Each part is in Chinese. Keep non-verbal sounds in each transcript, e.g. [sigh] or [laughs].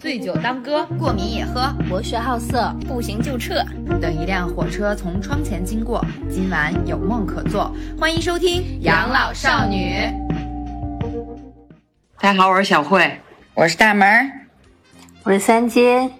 醉酒当歌，过敏也喝；博学好色，不行就撤。等一辆火车从窗前经过，今晚有梦可做。欢迎收听《养老少女》。大家好，我是小慧，我是大门，我是三金，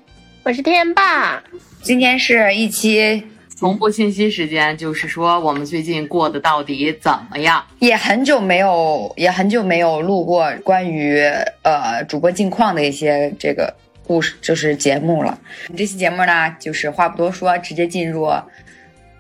我是天霸。今天是一期同步信息时间，就是说我们最近过得到底怎么样？也很久没有，也很久没有录过关于呃主播近况的一些这个故事，就是节目了。这期节目呢，就是话不多说，直接进入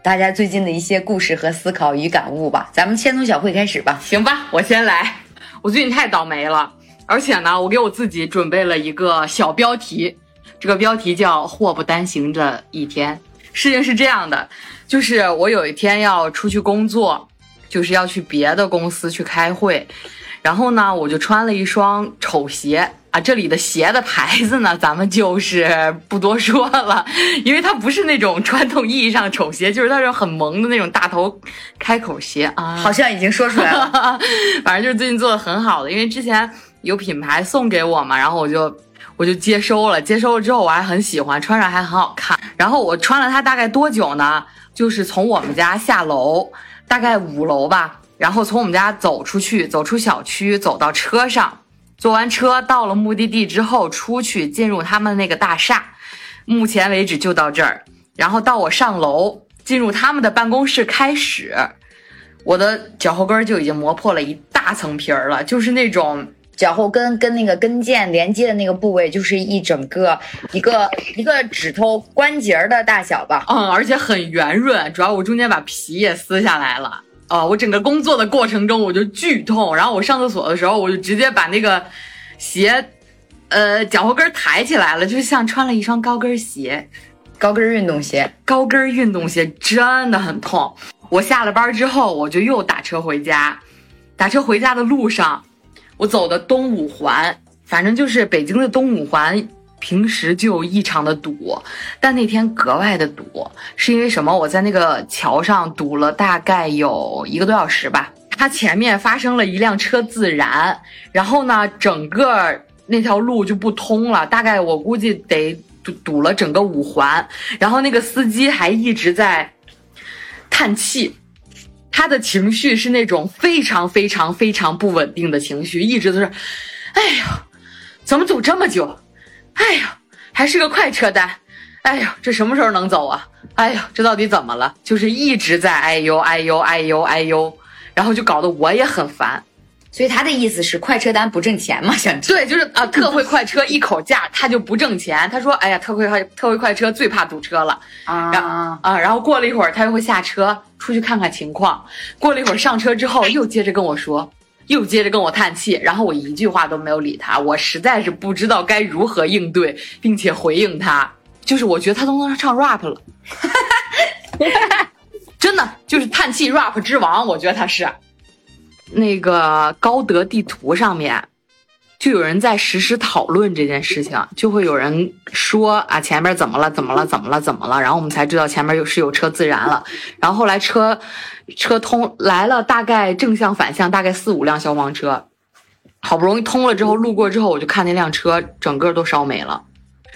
大家最近的一些故事和思考与感悟吧。咱们先从小慧开始吧，行吧，我先来。我最近太倒霉了，而且呢，我给我自己准备了一个小标题，这个标题叫“祸不单行的一天”。事情是这样的，就是我有一天要出去工作，就是要去别的公司去开会，然后呢，我就穿了一双丑鞋啊。这里的鞋的牌子呢，咱们就是不多说了，因为它不是那种传统意义上的丑鞋，就是那种很萌的那种大头开口鞋啊。好像已经说出来了，[laughs] 反正就是最近做的很好的，因为之前有品牌送给我嘛，然后我就。我就接收了，接收了之后我还很喜欢，穿上还很好看。然后我穿了它大概多久呢？就是从我们家下楼，大概五楼吧，然后从我们家走出去，走出小区，走到车上，坐完车到了目的地之后出去进入他们那个大厦。目前为止就到这儿，然后到我上楼进入他们的办公室开始，我的脚后跟就已经磨破了一大层皮儿了，就是那种。脚后跟跟那个跟腱连接的那个部位，就是一整个一个一个指头关节的大小吧。嗯，而且很圆润，主要我中间把皮也撕下来了。哦，我整个工作的过程中我就剧痛，然后我上厕所的时候我就直接把那个鞋，呃，脚后跟抬起来了，就像穿了一双高跟鞋，高跟运动鞋，高跟运动鞋真的很痛。我下了班之后，我就又打车回家，打车回家的路上。我走的东五环，反正就是北京的东五环，平时就异常的堵，但那天格外的堵，是因为什么？我在那个桥上堵了大概有一个多小时吧，它前面发生了一辆车自燃，然后呢，整个那条路就不通了，大概我估计得堵堵了整个五环，然后那个司机还一直在叹气。他的情绪是那种非常非常非常不稳定的情绪，一直都是，哎呦，怎么走这么久？哎呦，还是个快车单，哎呦，这什么时候能走啊？哎呦，这到底怎么了？就是一直在哎呦哎呦哎呦哎呦，然后就搞得我也很烦。所以他的意思是快车单不挣钱吗？想对，就是啊，特惠快车一口价，他就不挣钱。他说，哎呀，特惠快特惠快车最怕堵车了啊啊！然后过了一会儿，他又会下车出去看看情况。过了一会儿上车之后，又接着跟我说，又接着跟我叹气。然后我一句话都没有理他，我实在是不知道该如何应对，并且回应他。就是我觉得他都能唱 rap 了，[laughs] 真的就是叹气 rap 之王，我觉得他是。那个高德地图上面，就有人在实时讨论这件事情，就会有人说啊，前面怎么了？怎么了？怎么了？怎么了？然后我们才知道前面有是有车自燃了。然后后来车车通来了，大概正向反向大概四五辆消防车，好不容易通了之后，路过之后我就看那辆车整个都烧没了。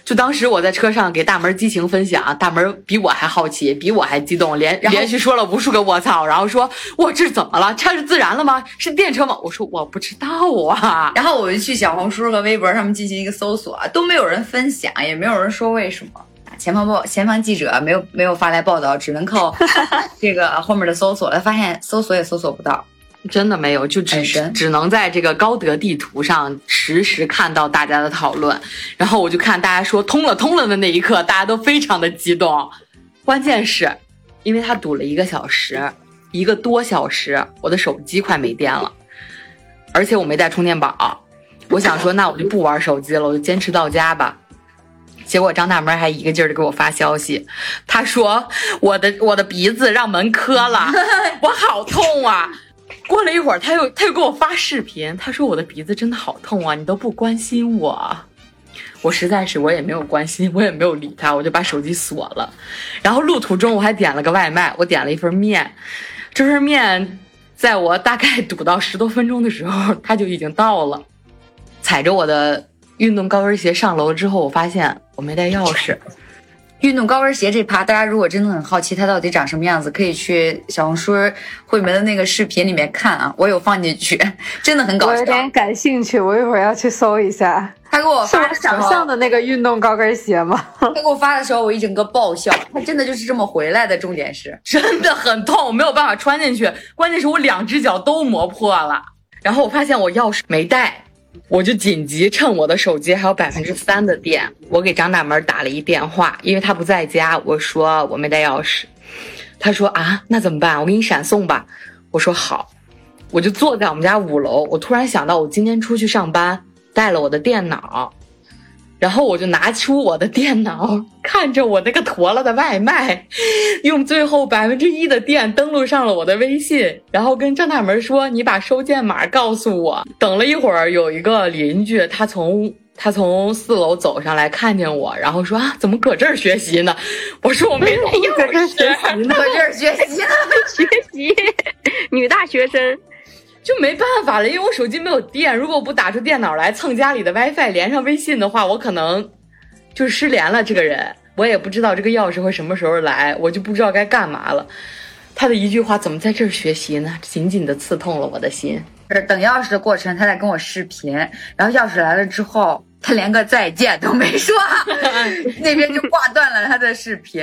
就当时我在车上给大门激情分享，大门比我还好奇，比我还激动，连连续说了无数个我操，然后说哇这是怎么了？这是自燃了吗？是电车吗？我说我不知道啊。[laughs] 然后我就去小红书和微博上面进行一个搜索，都没有人分享，也没有人说为什么。前方报前方记者没有没有发来报道，只能靠 [laughs] 这个后面的搜索了，发现搜索也搜索不到。真的没有，就只只能在这个高德地图上实时看到大家的讨论。然后我就看大家说通了通了的那一刻，大家都非常的激动。关键是，因为他堵了一个小时，一个多小时，我的手机快没电了，而且我没带充电宝。我想说，那我就不玩手机了，我就坚持到家吧。结果张大门还一个劲儿的给我发消息，他说我的我的鼻子让门磕了，我好痛啊。过了一会儿，他又他又给我发视频，他说我的鼻子真的好痛啊，你都不关心我，我实在是我也没有关心，我也没有理他，我就把手机锁了。然后路途中我还点了个外卖，我点了一份面，这份面在我大概堵到十多分钟的时候，它就已经到了。踩着我的运动高跟鞋上楼之后，我发现我没带钥匙。运动高跟鞋这趴，大家如果真的很好奇它到底长什么样子，可以去小红书慧梅的那个视频里面看啊，我有放进去，真的很搞笑。我有点感兴趣，我一会儿要去搜一下。他给我发的时候，想象的那个运动高跟鞋吗？他给我发的时候，我一整个爆笑。他真的就是这么回来的，重点是，真的很痛，我没有办法穿进去。关键是我两只脚都磨破了。然后我发现我钥匙没带，我就紧急趁我的手机还有百分之三的电，我给张大门打了一电话，因为他不在家。我说我没带钥匙，他说啊，那怎么办？我给你闪送吧。我说好，我就坐在我们家五楼。我突然想到，我今天出去上班带了我的电脑。然后我就拿出我的电脑，[laughs] 看着我那个坨了的外卖，[laughs] 用最后百分之一的电登录上了我的微信，然后跟张大门说：“你把收件码告诉我。”等了一会儿，有一个邻居，他从他从四楼走上来，看见我，然后说：“啊，怎么搁这儿学习呢？”我说：“我没带钥匙，搁这儿学习呢。[laughs] 学习，女大学生。就没办法了，因为我手机没有电。如果不打出电脑来蹭家里的 WiFi 连上微信的话，我可能就失联了。这个人，我也不知道这个钥匙会什么时候来，我就不知道该干嘛了。他的一句话怎么在这儿学习呢？紧紧的刺痛了我的心。是等钥匙的过程，他在跟我视频，然后钥匙来了之后，他连个再见都没说，[laughs] 那边就挂断了他的视频。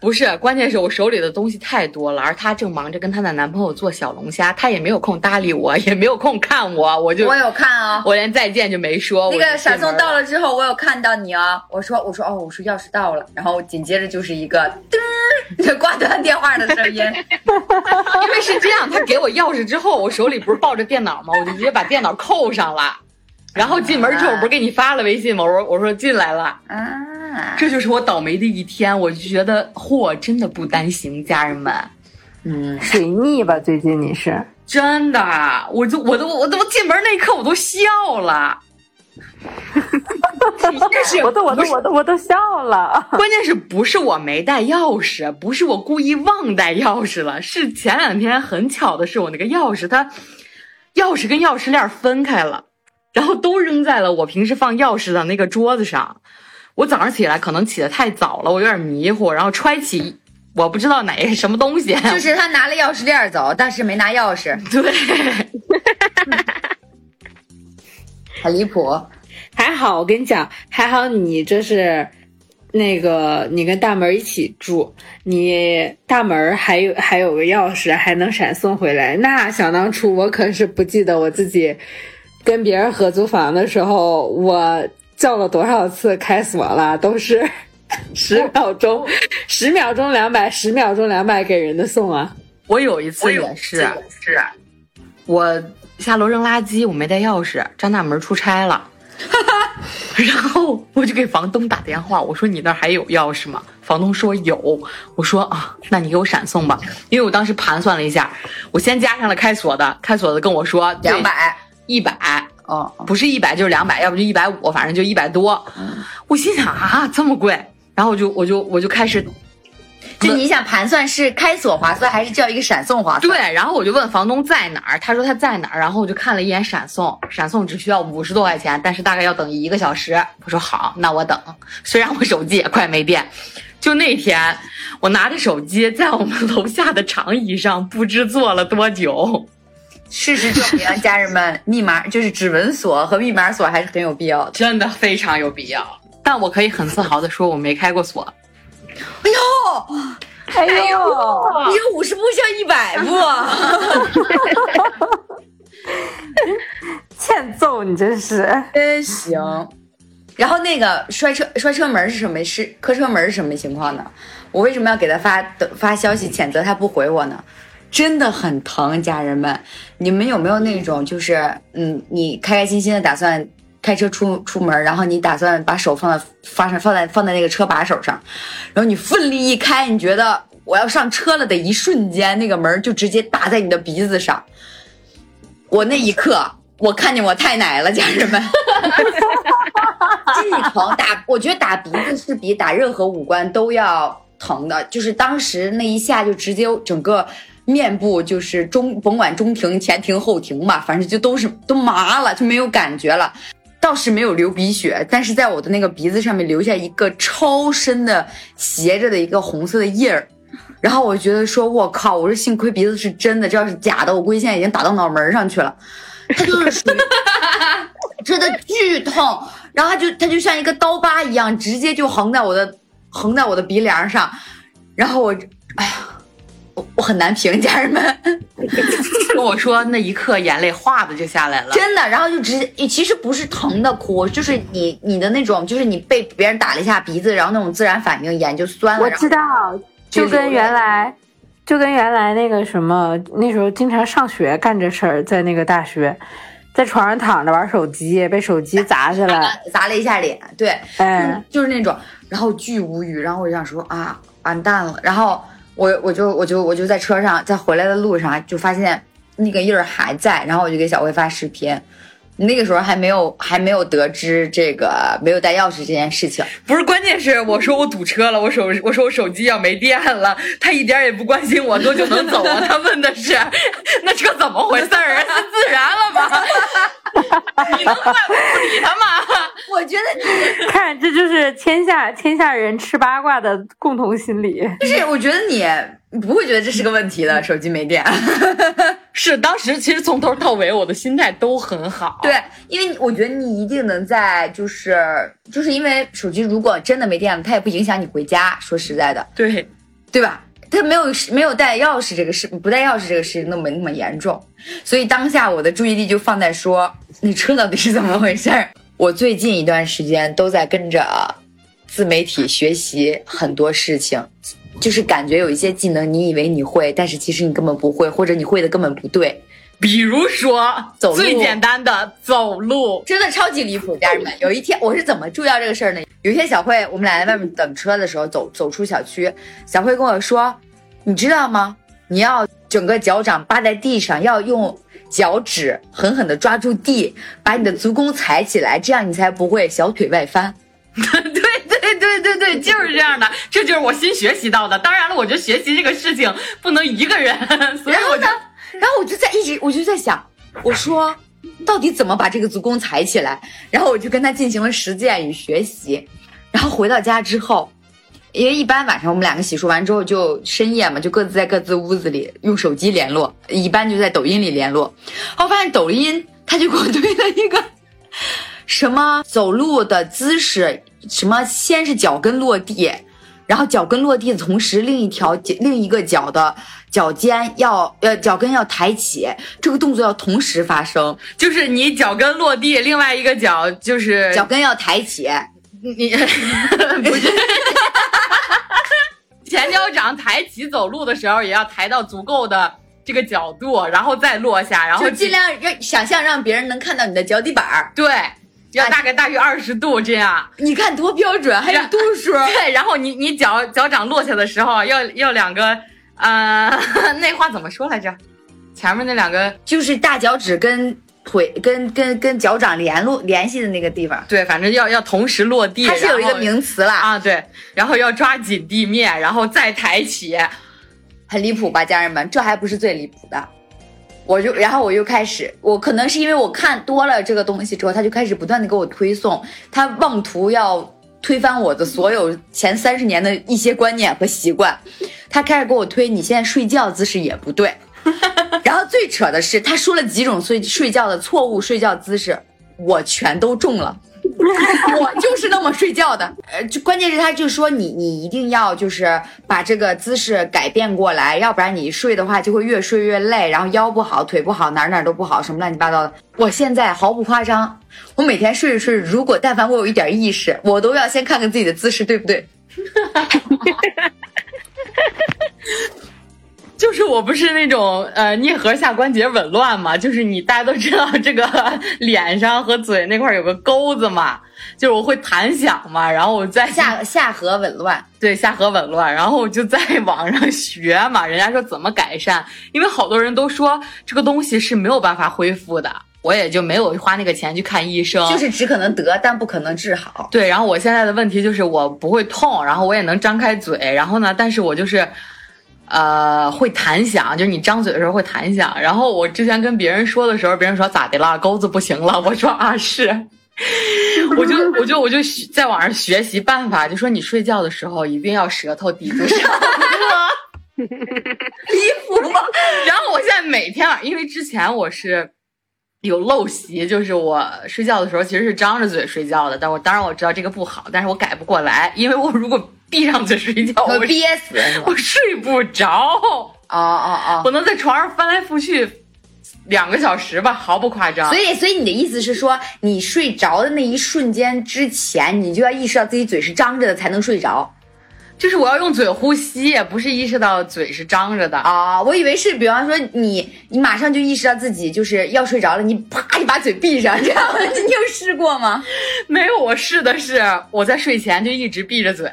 不是，关键是我手里的东西太多了，而他正忙着跟他的男朋友做小龙虾，他也没有空搭理我，也没有空看我，我就我有看啊、我连再见就没说。那个闪送到了，了之后，我有看到你啊，我说我说哦，我说钥匙到了，然后紧接着就是一个噔儿就挂断电话的声音。[laughs] 因为是这样，他给我钥匙之后，我手里不是抱着电脑吗？我就直接把电脑扣上了。然后进门之后，我不是给你发了微信吗？我说我说进来了，啊，这就是我倒霉的一天。我就觉得货真的不单行，家人们，嗯，水逆吧？最近你是？真的，我就我都我都进门那一刻我都笑了。[laughs] 但是我都我都我都我都笑了。关键是不是我没带钥匙，不是我故意忘带钥匙了，是前两天很巧的是我那个钥匙它钥匙跟钥匙链分开了，然后都扔在了我平时放钥匙的那个桌子上。我早上起来可能起得太早了，我有点迷糊，然后揣起我不知道哪什么东西，就是他拿了钥匙链走，但是没拿钥匙，对，[laughs] 很离谱。还好，我跟你讲，还好你这是那个你跟大门一起住，你大门还有还有个钥匙，还能闪送回来。那想当初我可是不记得我自己跟别人合租房的时候，我叫了多少次开锁了，都是 [laughs] 十秒钟，十秒钟两百，十秒钟两百给人的送啊。我有一次也是，是我下楼扔垃圾，我没带钥匙，张大门出差了。[laughs] 然后我就给房东打电话，我说你那儿还有钥匙吗？房东说有，我说啊，那你给我闪送吧，因为我当时盘算了一下，我先加上了开锁的，开锁的跟我说两百，一百，哦，不是一百就是两百，要不就一百五，反正就一百多。我心想啊，这么贵，然后我就我就我就开始就你想盘算是开锁划算还是叫一个闪送划算？对，然后我就问房东在哪儿，他说他在哪儿，然后我就看了一眼闪送，闪送只需要五十多块钱，但是大概要等一个小时。我说好，那我等。虽然我手机也快没电，就那天我拿着手机在我们楼下的长椅上不知坐了多久。事实证明，家人们，密码就是指纹锁和密码锁还是很有必要的。真的非常有必要。但我可以很自豪的说，我没开过锁。哎呦，哎呦，你这五十步笑一百步，欠揍你真是。真行。然后那个摔车摔车门是什么？是磕车门是什么情况呢？我为什么要给他发发消息谴责他不回我呢？真的很疼，家人们，你们有没有那种就是嗯，你开开心心的打算开车出出门，然后你打算把手放在发上放在放在那个车把手上，然后你奋力一开，你觉得我要上车了的一瞬间，那个门就直接打在你的鼻子上。我那一刻，我看见我太奶了，家人们，[laughs] 巨疼打，我觉得打鼻子是比打任何五官都要疼的，就是当时那一下就直接整个面部就是中甭管中庭、前庭、后庭吧，反正就都是都麻了，就没有感觉了。倒是没有流鼻血，但是在我的那个鼻子上面留下一个超深的斜着的一个红色的印儿。然后我觉得说，我靠，我说幸亏鼻子是真的，这要是假的，我估计现在已经打到脑门上去了。它就是属于 [laughs] 真的剧痛，然后它就它就像一个刀疤一样，直接就横在我的横在我的鼻梁上，然后我，哎呀，我我很难评，家人们。[laughs] 跟我说那一刻眼泪哗的就下来了，真的，然后就直接，其实不是疼的哭，就是你你的那种，就是你被别人打了一下鼻子，然后那种自然反应，眼就酸了。我知道，就跟原来，就跟原来那个什么，那时候经常上学干这事儿，在那个大学，在床上躺着玩手机，被手机砸下来，[laughs] 砸了一下脸，对，哎，就是那种，然后巨无语，然后我就想说啊，完蛋了，然后我我就我就我就在车上，在回来的路上就发现。那个印儿还在，然后我就给小薇发视频。那个时候还没有还没有得知这个没有带钥匙这件事情。不是，关键是我说我堵车了，我手我说我手机要没电了，他一点也不关心我多久能走啊。他问的是那车怎么回事儿？[laughs] 是自燃了吗？[laughs] 你能怪我不看这就是天下天下人吃八卦的共同心理。就是我觉得你。你不会觉得这是个问题的，手机没电。[laughs] 是当时其实从头到尾我的心态都很好。对，因为我觉得你一定能在，就是就是因为手机如果真的没电了，它也不影响你回家。说实在的，对对吧？它没有没有带钥匙这个事，不带钥匙这个事情都没那么严重。所以当下我的注意力就放在说，那车到底是怎么回事儿？我最近一段时间都在跟着自媒体学习很多事情。就是感觉有一些技能，你以为你会，但是其实你根本不会，或者你会的根本不对。比如说，走路最简单的走路，真的超级离谱，家人们。有一天我是怎么注意到这个事儿呢？有一天小慧，我们俩在外面等车的时候，走走出小区，小慧跟我说：“你知道吗？你要整个脚掌扒在地上，要用脚趾狠狠地抓住地，把你的足弓踩起来，这样你才不会小腿外翻。[laughs] ”对。对对对对，[laughs] 就是这样的，这就是我新学习到的。当然了，我觉得学习这个事情不能一个人，[laughs] 所以我就，然后我就在一直，我就在想，我说到底怎么把这个足弓踩起来？然后我就跟他进行了实践与学习。然后回到家之后，因为一般晚上我们两个洗漱完之后就深夜嘛，就各自在各自屋子里用手机联络，一般就在抖音里联络。然后发现抖音他就给我推了一个 [laughs] 什么走路的姿势。什么？先是脚跟落地，然后脚跟落地的同时，另一条另一个脚的脚尖要呃脚跟要抬起，这个动作要同时发生。就是你脚跟落地，另外一个脚就是脚跟要抬起。你 [laughs] 不是 [laughs] 前脚掌抬起走路的时候，也要抬到足够的这个角度，然后再落下，然后尽量让想象让别人能看到你的脚底板儿。对。要大概大于二十度这样，你看多标准，还有度数。对，[laughs] 然后你你脚脚掌落下的时候，要要两个，呃，[laughs] 那话怎么说来着？前面那两个就是大脚趾跟腿跟跟跟脚掌联络联系的那个地方。对，反正要要同时落地。它是有一个名词了啊，对，然后要抓紧地面，然后再抬起，很离谱吧，家人们？这还不是最离谱的。我就，然后我又开始，我可能是因为我看多了这个东西之后，他就开始不断的给我推送，他妄图要推翻我的所有前三十年的一些观念和习惯，他开始给我推，你现在睡觉姿势也不对，[laughs] 然后最扯的是，他说了几种睡睡觉的错误睡觉姿势，我全都中了。[laughs] 我就是那么睡觉的，呃，就关键是他就说你你一定要就是把这个姿势改变过来，要不然你睡的话就会越睡越累，然后腰不好，腿不好，哪哪都不好，什么乱七八糟的。我现在毫不夸张，我每天睡着睡着，如果但凡我有一点意识，我都要先看看自己的姿势对不对。[laughs] 就是我不是那种呃颞颌下关节紊乱嘛，就是你大家都知道这个脸上和嘴那块有个钩子嘛，就是我会弹响嘛，然后我在下下颌紊乱，对下颌紊乱，然后我就在网上学嘛，人家说怎么改善，因为好多人都说这个东西是没有办法恢复的，我也就没有花那个钱去看医生，就是只可能得，但不可能治好。对，然后我现在的问题就是我不会痛，然后我也能张开嘴，然后呢，但是我就是。呃，会弹响，就是你张嘴的时候会弹响。然后我之前跟别人说的时候，别人说咋的了？钩子不行了？我说啊是，[laughs] 我就我就我就在网上学习办法，就说你睡觉的时候一定要舌头抵住上颚，离谱吗？然后我现在每天晚，因为之前我是有陋习，就是我睡觉的时候其实是张着嘴睡觉的，但我当然我知道这个不好，但是我改不过来，因为我如果闭上嘴睡觉，我憋死我？睡不着，哦哦哦。我能在床上翻来覆去两个小时吧，毫不夸张。所以，所以你的意思是说，你睡着的那一瞬间之前，你就要意识到自己嘴是张着的，才能睡着就是我要用嘴呼吸，不是意识到嘴是张着的。啊？我以为是，比方说你，你马上就意识到自己就是要睡着了，你啪你把嘴闭上，这样 [laughs] 你有试过吗？没有，我试的是我在睡前就一直闭着嘴，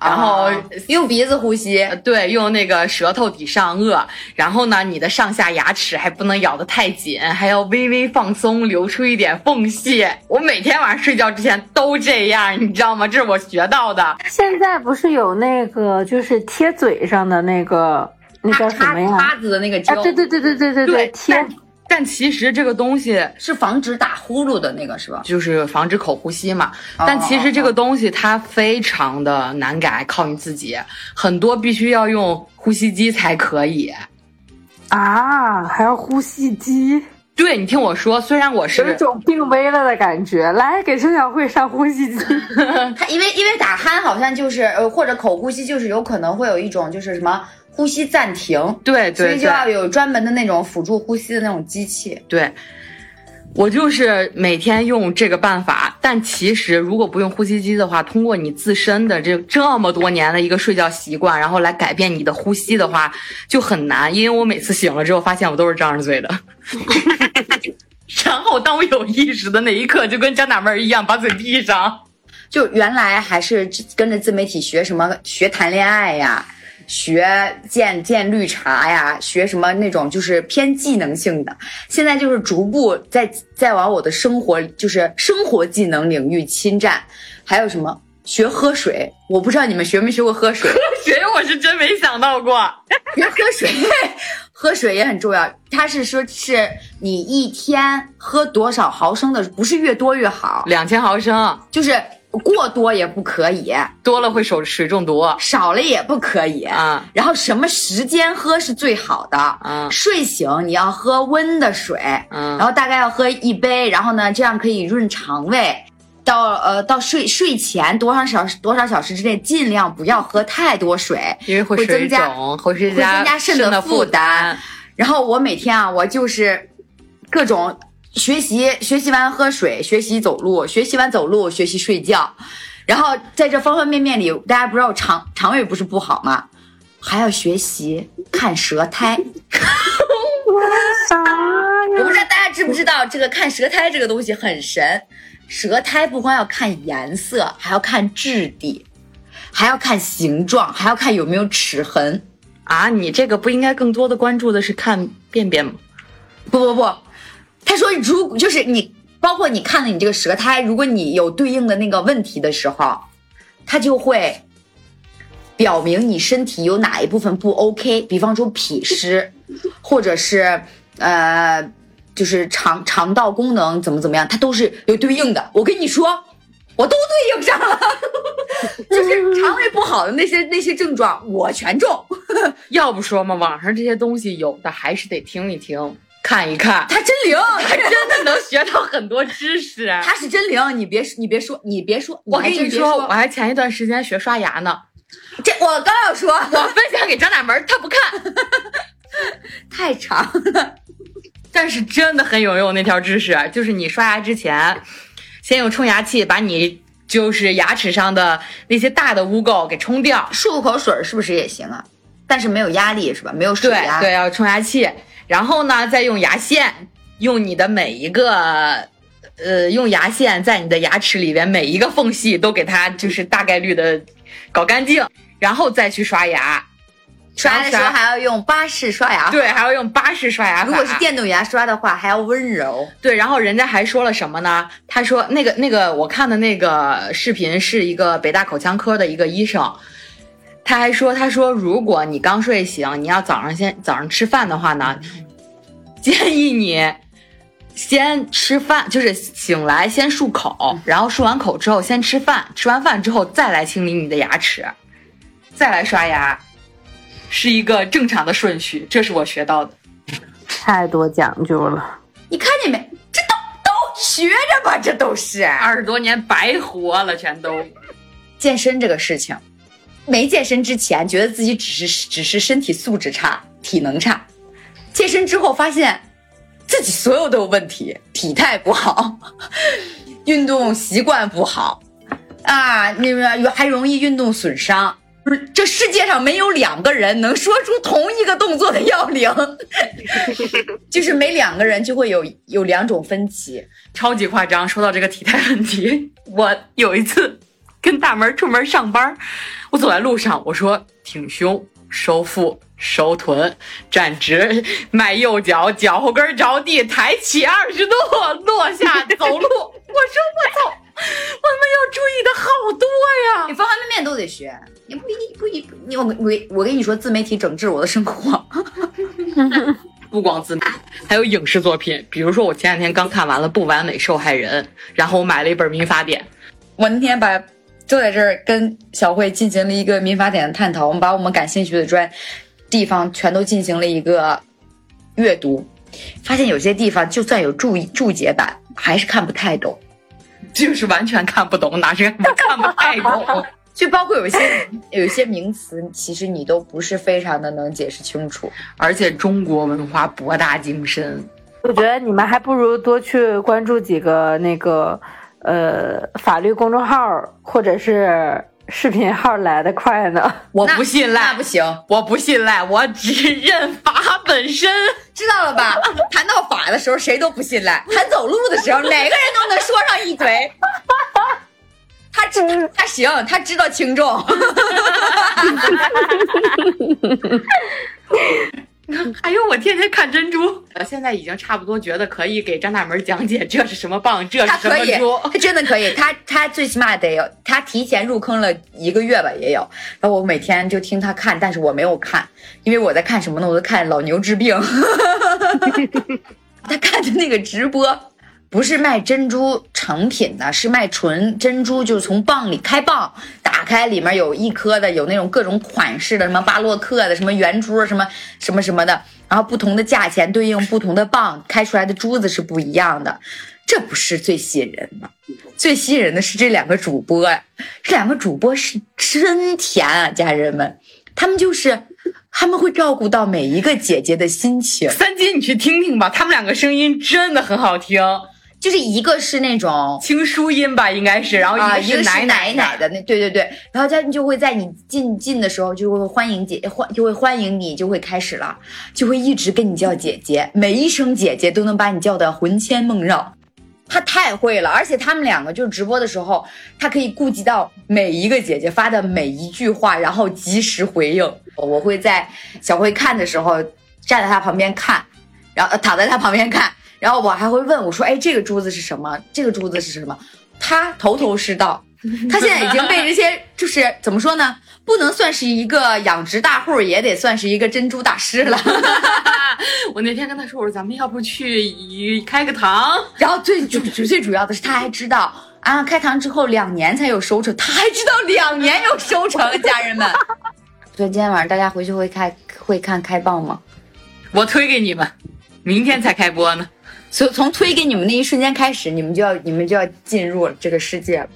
然后、啊用鼻子呼吸呃对用那个舌头抵上颚，然后呢，你的上下牙齿还不能咬得太紧，还要微微放松，留出一点缝隙。我每天晚上睡觉之前都这样，你知道吗？这是我学到的。现在不是有那个就是贴嘴上的那个那叫什么呀？叉子的那个啊，胶，对对对对对对对贴但但其实这个东西是防止打呼噜的那个是吧？就是防止口呼吸嘛。哦但其实这个东西它非常的难改，靠你自己，很多必须要用呼吸机才可以。啊，还要呼吸机，对你听我说，虽然我是有一种病危了的感觉。来，给孙小慧上呼吸机。[laughs] 他因为因为打鼾好像就是呃或者口呼吸就是有可能会有一种就是什么呼吸暂停，对对对所以就要有专门的那种辅助呼吸的那种机器。对，我就是每天用这个办法。但其实如果不用呼吸机的话，通过你自身的这这么多年的一个睡觉习惯，然后来改变你的呼吸的话，就很难。因为我每次醒了之后，发现我都是张着嘴的。然后当我有意识的那一刻，就跟张大妹儿一样，把嘴闭上。就原来还是跟着自媒体学什么学谈恋爱呀，学建建绿茶呀，学什么那种就是偏技能性的。现在就是逐步在在往我的生活就是生活技能领域侵占，还有什么学喝水，我不知道你们学没学过喝水。喝水我是真没想到过。学喝水，喝水也很重要。他是说，是你一天喝多少毫升的，不是越多越好，两千毫升就是过多也不可以，多了会手水中毒少了也不可以。啊然后什么时间喝是最好的？嗯睡醒你要喝温的水，嗯然后大概要喝一杯，然后呢，这样可以润肠胃。到呃到睡睡前多少小时多少小时之内，尽量不要喝太多水，因为会会增加，会增加肾的的负担。然后我每天啊，我就是各种学习，学习完喝水，学习走路，学习完走路，学习睡觉。然后在这方方面面里，大家不知道肠肠胃不是不好吗？还要学习看舌苔。[laughs] 我不知道大家知不知道这个看舌苔这个东西很神。舌苔不光要看颜色，还要看质地，还要看形状，还要看有没有齿痕。啊，你这个不应该更多的关注的是看便便吗？不不不，他说如果就是你，包括你看了你这个舌苔，如果你有对应的那个问题的时候，它就会表明你身体有哪一部分不 OK，比方说脾湿，[laughs] 或者是呃，就是肠肠道功能怎么怎么样，它都是有对应的。我跟你说。我都对应上了，[laughs] 就是肠胃不好的那些那些症状，我全中。[laughs] 要不说嘛，网上这些东西有的还是得听一听、看一看，它真灵，[laughs] 他真的能学到很多知识。它是真灵，你别你别说，你别说，我跟你说，我还前一段时间学刷牙呢，这我刚要说，我分享给张大门，他不看，[laughs] 太长了。但是真的很有用。那条知识就是你刷牙之前，先用冲牙器把你就是牙齿上的那些大的污垢给冲掉。漱口水是不是也行啊？但是没有压力是吧？没有水。对，要冲牙器，然后呢，再用牙线，用你的每一个。呃，用牙线在你的牙齿里边每一个缝隙都给它就是大概率的搞干净，然后再去刷牙。刷牙的时候还要用巴氏刷牙。，对，还要用巴氏刷牙。如果是电动牙刷的话，还要温柔。对，然后人家还说了什么呢？他说那个那个我看的那个视频是一个北大口腔科的一个医生，他还说他说如果你刚睡醒，你要早上先早上吃饭的话呢，[laughs] 建议你先吃饭，就是醒来先漱口，然后漱完口之后先吃饭，吃完饭之后再来清理你的牙齿，再来刷牙，是一个正常的顺序。这是我学到的。太多讲究了。你看见没？这都都学着吧，这都是二十多年白活了，全都。健身这个事情，没健身之前觉得自己只是只是身体素质差、体能差，健身之后发现自己所有都有问题，体态不好，[laughs] 运动习惯不好啊，那个还容易运动损伤。不是，这世界上没有两个人能说出同一个动作的要领，[laughs] 就是每两个人就会有有两种分歧。超级夸张。说到这个体态问题，我有一次跟大门出门上班，我走在路上，我说挺胸、收腹、收臀、站直，迈右脚，脚后跟着地，抬起二十度，落下 [laughs] 走路。我说我操，我他妈要注意的好多呀！你方方面面都得学，你不一不一你我我我跟你说，自媒体整治我的生活。[laughs] 不光自媒体，还有影视作品，比如说我前两天刚看完了《不完美受害人》，然后我买了一本《民法典》。我那天把坐在这儿跟小慧进行了一个民法典的探讨，我们把我们感兴趣的专地方全都进行了一个阅读，发现有些地方就算有注注解版，还是看不太懂。[laughs] 就是完全看不懂，哪是看不太懂？就包括有一些有一些名词，其实你都不是非常的能解释清楚。而且中国文化博大精深，我觉得你们还不如多去关注几个那个呃法律公众号或者是视频号来的快呢。[laughs] 我不信赖，那不行，我不信赖，我只认法本身。[laughs] 知道了吧？谈到法的时候，谁都不信赖；[laughs] 谈走路的时候，哪个人都能说上一嘴。他知他行，他知道轻重。[laughs] 哎呦，我天天看珍珠，[laughs] 呃，现在已经差不多觉得可以给张大门讲解这是什么棒，这是什么他可以珠。，他真的可以，他他最起码得有，他提前入坑了一个月吧，也有。然后我每天就听他看，但是我没有看，因为我在看什么呢？我在看老牛治病。[laughs] 他看的那个直播，不是卖珍珠成品的，是卖纯珍珠，就是从蚌里开蚌，打开里面有一颗的，有那种各种款式的，什么巴洛克的，什么圆珠，什么什么什么的，然后不同的价钱对应不同的蚌，开出来的珠子是不一样的。这不是最吸引人的，最吸引人的是这两个主播，这两个主播是真甜啊，家人们，他们就是他们会照顾到每一个姐姐的心情。三金，你去听听吧，他们两个声音真的很好听，就是一个是那种轻舒音吧，应该是，然后啊，一一个是奶奶奶的那，对对对，然后他们就会在你进进的时候就会欢迎姐欢就会欢迎你，就会开始了，就会一直跟你叫姐姐，每一声姐姐都能把你叫的魂牵梦绕。他太会了，而且他们两个就是直播的时候，他可以顾及到每一个姐姐发的每一句话，然后及时回应。我会在小慧看的时候站在他旁边看，然后呃躺在他旁边看，然后我还会问我说：“哎，这个珠子是什么？这个珠子是什么？”他头头是道。[laughs] 他现在已经被这些就是怎么说呢？不能算是一个养殖大户，也得算是一个珍珠大师了。[laughs] 我那天跟他说，我说咱们要不去开个堂？然后最最最最主要的是，他还知道啊，开堂之后两年才有收成，他还知道两年有收成，家人们。[laughs] 所以今天晚上大家回去会开会看开蚌吗？我推给你们，明天才开播呢。所以从推给你们那一瞬间开始，你们就要你们就要进入这个世界了。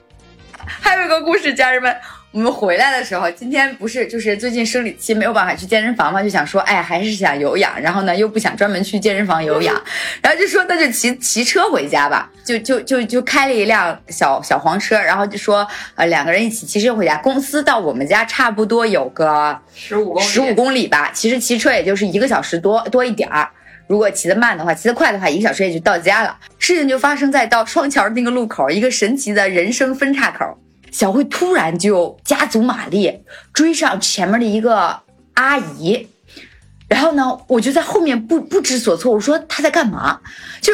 还有一个故事，家人们，我们回来的时候，今天不是就是最近生理期没有办法去健身房嘛，就想说，哎，还是想有氧，然后呢又不想专门去健身房有氧，[laughs] 然后就说那就骑骑车回家吧，就就就就开了一辆小小黄车，然后就说呃两个人一起骑车回家，公司到我们家差不多有个十五公里，十五公里吧，其实骑车也就是一个小时多多一点儿。如果骑得慢的话，骑得快的话，一个小时也就到家了。事情就发生在到双桥那个路口，一个神奇的人生分叉口。小慧突然就加足马力追上前面的一个阿姨，然后呢，我就在后面不不知所措。我说她在干嘛？就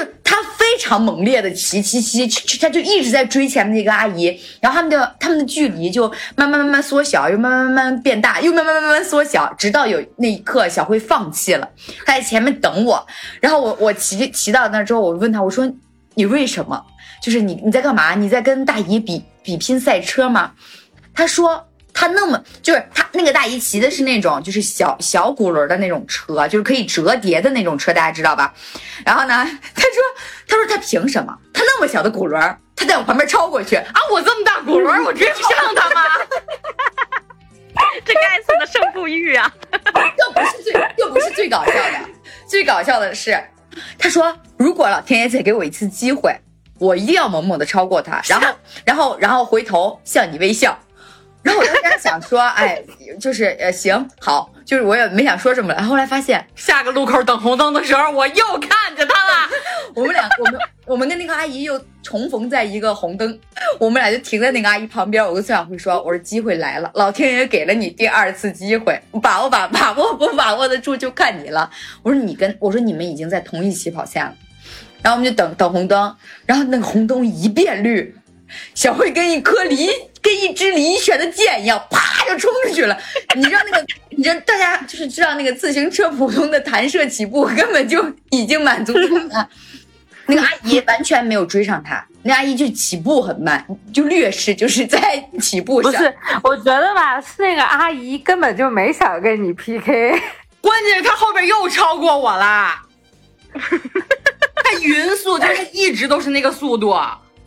非常猛烈的骑骑骑，他就一直在追前面那个阿姨，然后他们的他们的距离就慢慢慢慢缩小，又慢慢慢慢变大，又慢慢慢慢缩小，直到有那一刻小慧放弃了，她在前面等我，然后我我骑骑到那之后，我问他，我说你为什么？就是你你在干嘛？你在跟大姨比比拼赛车吗？他说。他那么就是他那个大姨骑的是那种就是小小轱辘的那种车，就是可以折叠的那种车，大家知道吧？然后呢，他说他说他凭什么？他那么小的轱辘，他在我旁边超过去啊！我这么大轱辘，我追不上他吗？这该死的胜负欲啊！又不是最又不是最搞笑的，最搞笑的是，他说如果老天爷再给我一次机会，我一定要猛猛的超过他，然后然后然后回头向你微笑。然后我当时想说，哎，就是呃，行好，就是我也没想说什么了。后来发现下个路口等红灯的时候，我又看着他了。我们俩，我们我们跟那个阿姨又重逢在一个红灯，我们俩就停在那个阿姨旁边。我跟孙小慧说：“我说机会来了，老天爷给了你第二次机会，把握把把握不把握得住就看你了。”我说：“你跟我说你们已经在同一起跑线了。”然后我们就等等红灯，然后那个红灯一变绿。小慧跟一颗离跟一支离弦的箭一样，啪就冲出去了。你知道那个，你知道大家就是知道那个自行车普通的弹射起步根本就已经满足他了。那个阿姨完全没有追上他，那阿姨就起步很慢，就劣势就是在起步上。不是，我觉得吧，是那个阿姨根本就没想跟你 PK，关键是她后边又超过我了。[laughs] 她匀速，就是一直都是那个速度。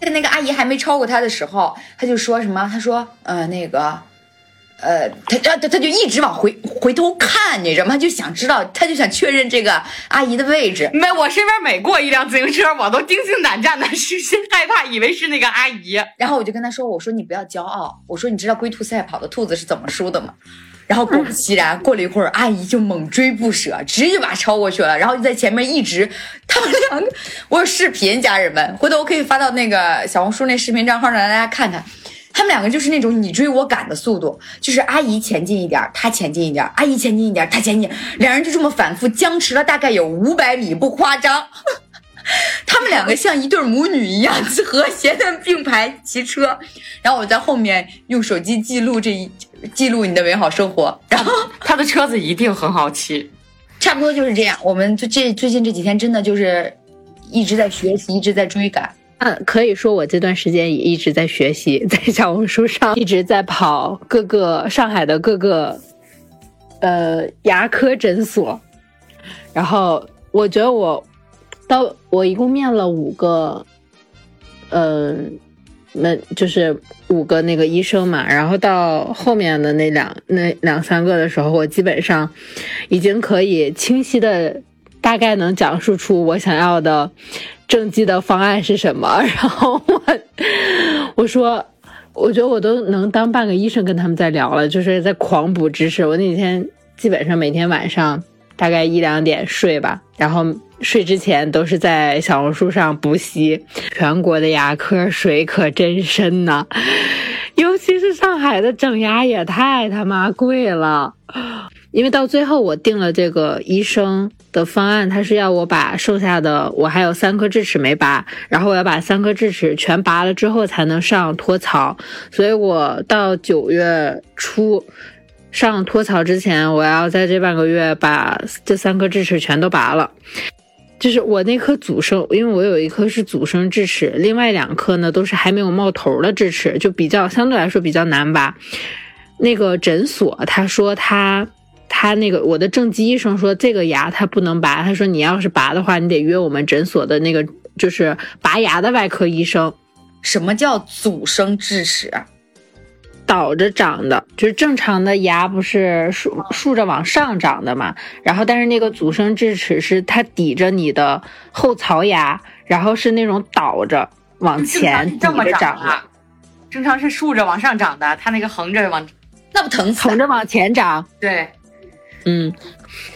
在那个阿姨还没超过他的时候，他就说什么？他说：“呃，那个，呃，他他他就一直往回回头看，你知道吗？就想知道，他就想确认这个阿姨的位置。没，我身边每过一辆自行车，我都惊心胆战的，是心害怕，以为是那个阿姨。然后我就跟他说：“我说你不要骄傲，我说你知道龟兔赛跑的兔子是怎么输的吗？”然后果不其然，过了一会儿，阿姨就猛追不舍，直接把超过去了。然后就在前面一直，他们两个，我有视频，家人们，回头我可以发到那个小红书那视频账号上，让大家看看。他们两个就是那种你追我赶的速度，就是阿姨前进一点，他前进一点，阿姨前进一点，他前进，两人就这么反复僵持了大概有五百米，不夸张。[laughs] 他们两个像一对母女一样和谐的并排骑车，然后我在后面用手机记录这一记录你的美好生活。然后他的车子一定很好骑，差不多就是这样。我们就这最近这几天真的就是一直在学习，一直在追赶。嗯，可以说我这段时间也一直在学习，在小红书上 [laughs] 一直在跑各个上海的各个呃牙科诊所，然后我觉得我。到我一共面了五个，嗯，那就是五个那个医生嘛。然后到后面的那两那两三个的时候，我基本上已经可以清晰的大概能讲述出我想要的正畸的方案是什么。[laughs] 然后我我说，我觉得我都能当半个医生跟他们在聊了，就是在狂补知识。我那天基本上每天晚上大概一两点睡吧，然后。睡之前都是在小红书上补习，全国的牙科水可真深呐，[laughs] 尤其是上海的整牙也太他妈贵了。因为到最后我定了这个医生的方案，他是要我把剩下的我还有三颗智齿没拔，然后我要把三颗智齿全拔了之后才能上托槽，所以我到九月初上托槽之前，我要在这半个月把这三颗智齿全都拔了。就是我那颗阻生，因为我有一颗是阻生智齿，另外两颗呢都是还没有冒头的智齿，就比较相对来说比较难拔。那个诊所他说他他那个我的正畸医生说这个牙他不能拔，他说你要是拔的话，你得约我们诊所的那个就是拔牙的外科医生。什么叫祖生智齿？倒着长的，就是正常的牙不是竖竖着往上长的嘛？然后，但是那个阻生智齿是它抵着你的后槽牙，然后是那种倒着往前这么长的。正常是竖着往上长的，它那个横着往，那不疼死？横着往前长，对，嗯，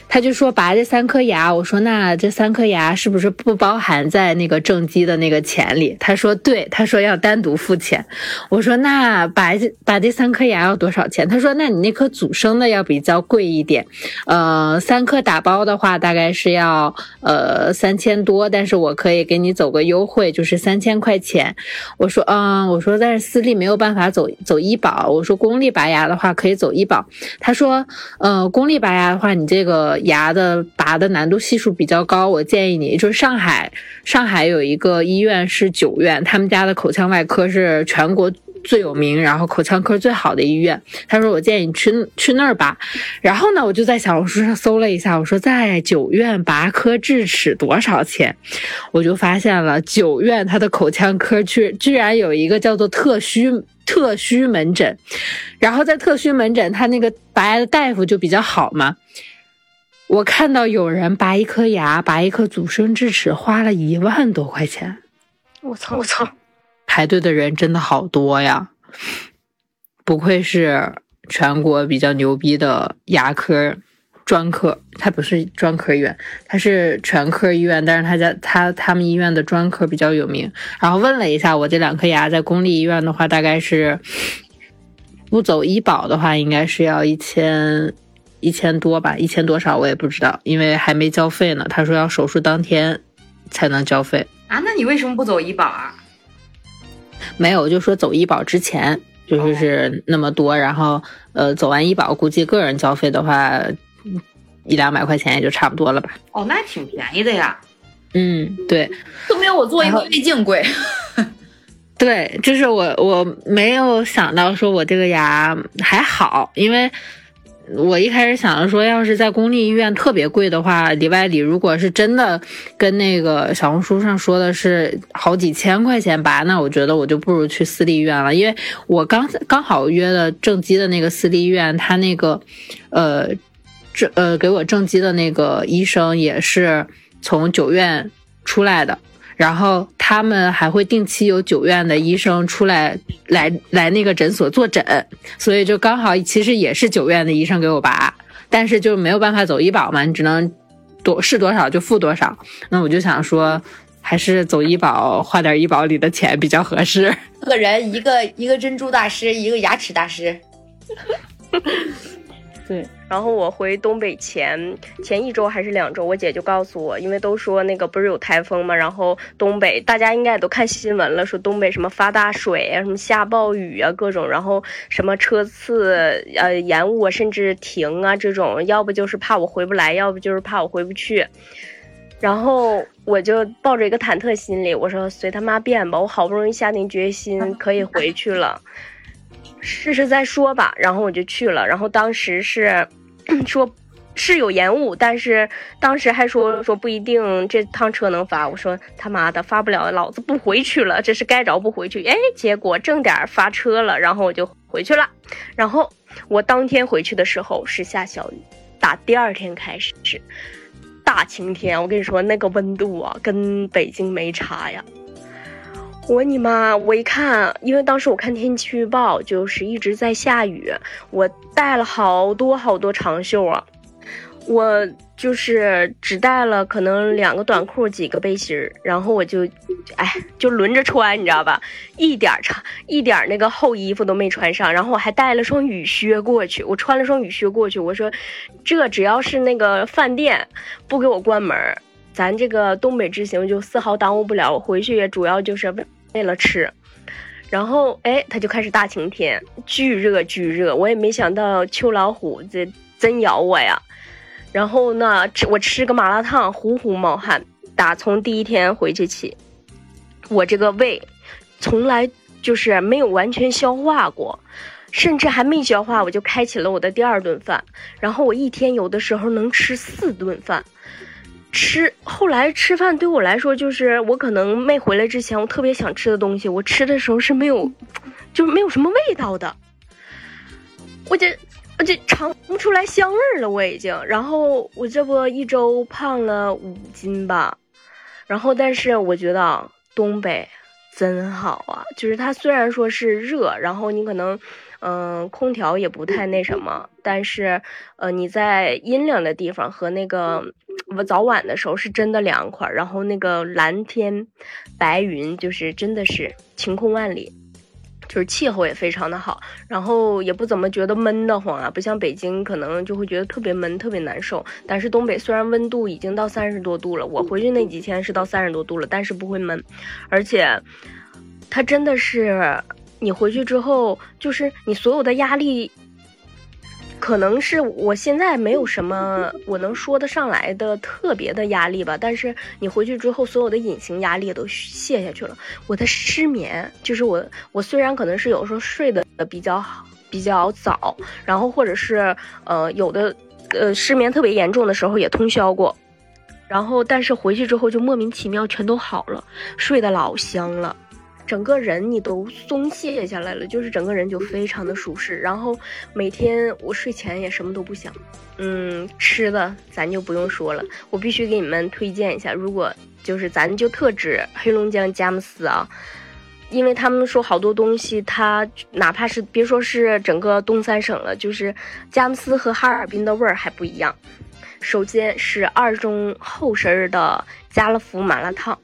他就说拔这三颗牙，我说那这三颗牙是不是不包含在那个正畸的那个钱里？他说对，他说要单独付钱。我说那拔这拔这三颗牙要多少钱？他说那你那颗祖生的要比较贵一点，呃，三颗打包的话大概是要呃三千多，但是我可以给你走个优惠，就是三千块钱。我说嗯，我说但是私立没有办法走走医保，我说公立拔牙的话可以走医保。他说呃，公立拔牙的话，你这个牙的拔的难度系数比较高，我建议你就是上海，上海有一个医院是九院，他们家的口腔外科是全国最有名，然后口腔科最好的医院。他说我建议你去去那儿拔。然后呢，我就在小红书上搜了一下，我说在九院拔颗智齿多少钱？我就发现了九院它的口腔科居居然有一个叫做特需特需门诊，然后在特需门诊，他那个拔牙的大夫就比较好嘛。我看到有人拔一颗牙，拔一颗阻生智齿，花了一万多块钱。我操我操！排队的人真的好多呀！不愧是全国比较牛逼的牙科专科，它不是专科医院，它是全科医院，但是他家他他们医院的专科比较有名。然后问了一下，我这两颗牙在公立医院的话，大概是不走医保的话，应该是要一千一千多吧，一千多少我也不知道，因为还没交费呢。他说要手术当天才能交费。啊，那你为什么不走医保啊？没有，就说走医保之前就是是那么多，然后呃，走完医保，估计个人交费的话，一两百块钱也就差不多了吧。哦，那挺便宜的呀。嗯，对都没有我做一个胃镜贵。对，就是我我没有想到说我这个牙还好，因为我一开始想着说，要是在公立医院特别贵的话，里外里如果是真的跟那个小红书上说的是好几千块钱拔，那我觉得我就不如去私立医院了，因为我刚刚好约了正畸的那个私立医院，他那个呃正呃给我正畸的那个医生也是从九院出来的。然后他们还会定期有九院的医生出来来来那个诊所坐诊，所以就刚好其实也是九院的医生给我拔，但是就没有办法走医保嘛，你只能多是多少就付多少。那我就想说，还是走医保，花点医保里的钱比较合适。个人一个一个珍珠大师，一个牙齿大师。[laughs] 对，然后我回东北前前一周还是两周，我姐就告诉我，因为都说那个不是有台风嘛，然后东北大家应该也都看新闻了，说东北什么发大水啊，什么下暴雨啊，各种，然后什么车次呃延误啊，甚至停啊这种，要不就是怕我回不来，要不就是怕我回不去。然后我就抱着一个忐忑心理，我说随他妈变吧，我好不容易下定决心可以回去了。试试再说吧，然后我就去了。然后当时是 [clears throat] 说，是有延误，但是当时还说说不一定这趟车能发。我说他妈的发不了，老子不回去了，这是该着不回去。哎，结果正点发车了，然后我就回去了。然后我当天回去的时候是下小雨，打第二天开始是大晴天。我跟你说那个温度啊，跟北京没差呀。我你妈！我一看，因为当时我看天气预报，就是一直在下雨，我带了好多好多长袖啊，我就是只带了可能两个短裤，几个背心儿，然后我就，哎，就轮着穿，你知道吧？一点长，一点那个厚衣服都没穿上，然后我还带了双雨靴过去，我穿了双雨靴过去，我说，这只要是那个饭店不给我关门，咱这个东北之行就丝毫耽误不了，我回去也主要就是。为了吃，然后哎，他就开始大晴天，巨热巨热，我也没想到秋老虎这真咬我呀。然后呢，吃我吃个麻辣烫，呼呼冒汗。打从第一天回去起，我这个胃从来就是没有完全消化过，甚至还没消化，我就开启了我的第二顿饭。然后我一天有的时候能吃四顿饭。吃后来吃饭对我来说，就是我可能没回来之前，我特别想吃的东西，我吃的时候是没有，就是没有什么味道的。我这我这尝不出来香味了，我已经。然后我这不一周胖了五斤吧，然后但是我觉得东北真好啊！就是它虽然说是热，然后你可能，嗯，空调也不太那什么，但是，呃，你在阴凉的地方和那个我早晚的时候是真的凉快，然后那个蓝天白云就是真的是晴空万里。就是气候也非常的好，然后也不怎么觉得闷得慌啊，不像北京可能就会觉得特别闷、特别难受。但是东北虽然温度已经到三十多度了，我回去那几天是到三十多度了，但是不会闷，而且它真的是你回去之后，就是你所有的压力。可能是我现在没有什么我能说得上来的特别的压力吧，但是你回去之后，所有的隐形压力都卸下去了。我的失眠，就是我我虽然可能是有时候睡得比较好，比较早，然后或者是呃有的呃失眠特别严重的时候也通宵过，然后但是回去之后就莫名其妙全都好了，睡得老香了。整个人你都松懈下来了，就是整个人就非常的舒适。然后每天我睡前也什么都不想，嗯，吃的咱就不用说了，我必须给你们推荐一下。如果就是咱就特指黑龙江佳木斯啊，因为他们说好多东西，它哪怕是别说是整个东三省了，就是佳木斯和哈尔滨的味儿还不一样。首先是二中后身的家乐福麻辣烫。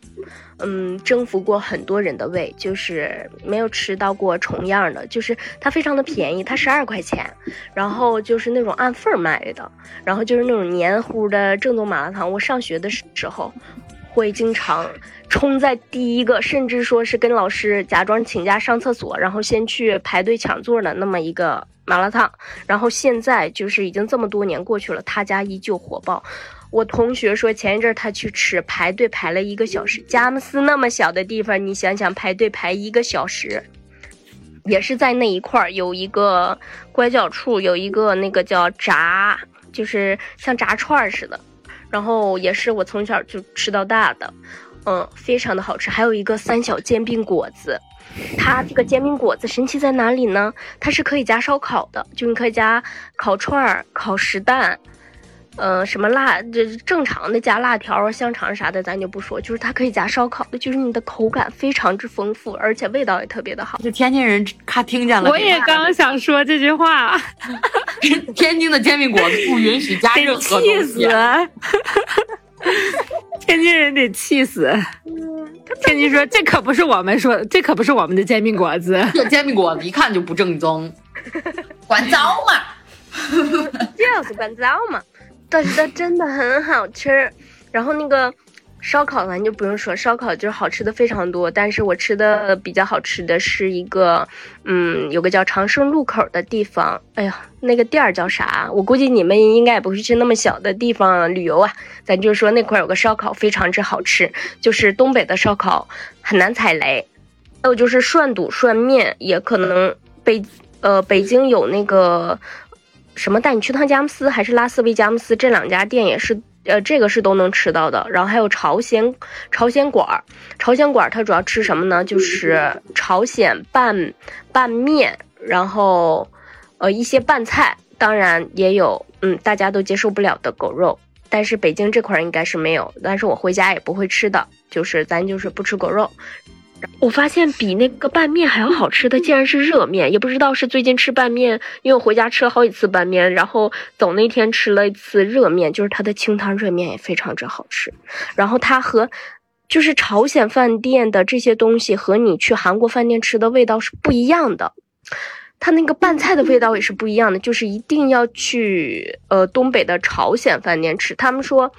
嗯，征服过很多人的胃，就是没有吃到过重样的。就是它非常的便宜，它十二块钱，然后就是那种按份儿卖的，然后就是那种黏糊的正宗麻辣烫。我上学的时候，会经常冲在第一个，甚至说是跟老师假装请假上厕所，然后先去排队抢座的那么一个麻辣烫。然后现在就是已经这么多年过去了，他家依旧火爆。我同学说，前一阵他去吃，排队排了一个小时。佳木斯那么小的地方，你想想排队排一个小时，也是在那一块儿有一个拐角处，有一个那个叫炸，就是像炸串似的。然后也是我从小就吃到大的，嗯，非常的好吃。还有一个三小煎饼果子，它这个煎饼果子神奇在哪里呢？它是可以加烧烤的，就你可以加烤串儿、烤实蛋。呃，什么辣？这正常的加辣条、香肠啥的，咱就不说。就是它可以加烧烤的，就是你的口感非常之丰富，而且味道也特别的好。就天津人咔听见了，我也刚想说这句话。[laughs] 天津的煎饼果子不允许加任何东西。[laughs] 天津人得气死。天津说这可不是我们说，这可不是我们的煎饼果子。这煎饼果子一看就不正宗，[laughs] 管糟嘛，就是管糟嘛。但是它真的很好吃，然后那个烧烤咱就不用说，烧烤就是好吃的非常多。但是我吃的比较好吃的是一个，嗯，有个叫长生路口的地方。哎呀，那个店儿叫啥？我估计你们应该也不会去那么小的地方旅游啊。咱就是说那块有个烧烤非常之好吃，就是东北的烧烤很难踩雷。还有就是涮肚涮面，也可能北呃北京有那个。什么带你去趟佳木斯，还是拉斯维加木斯？这两家店也是，呃，这个是都能吃到的。然后还有朝鲜朝鲜馆儿，朝鲜馆儿它主要吃什么呢？就是朝鲜拌拌面，然后呃一些拌菜，当然也有嗯大家都接受不了的狗肉，但是北京这块儿应该是没有，但是我回家也不会吃的，就是咱就是不吃狗肉。我发现比那个拌面还要好吃的，竟然是热面。也不知道是最近吃拌面，因为我回家吃了好几次拌面，然后走那天吃了一次热面，就是它的清汤热面也非常之好吃。然后它和就是朝鲜饭店的这些东西和你去韩国饭店吃的味道是不一样的，它那个拌菜的味道也是不一样的。就是一定要去呃东北的朝鲜饭店吃，他们说。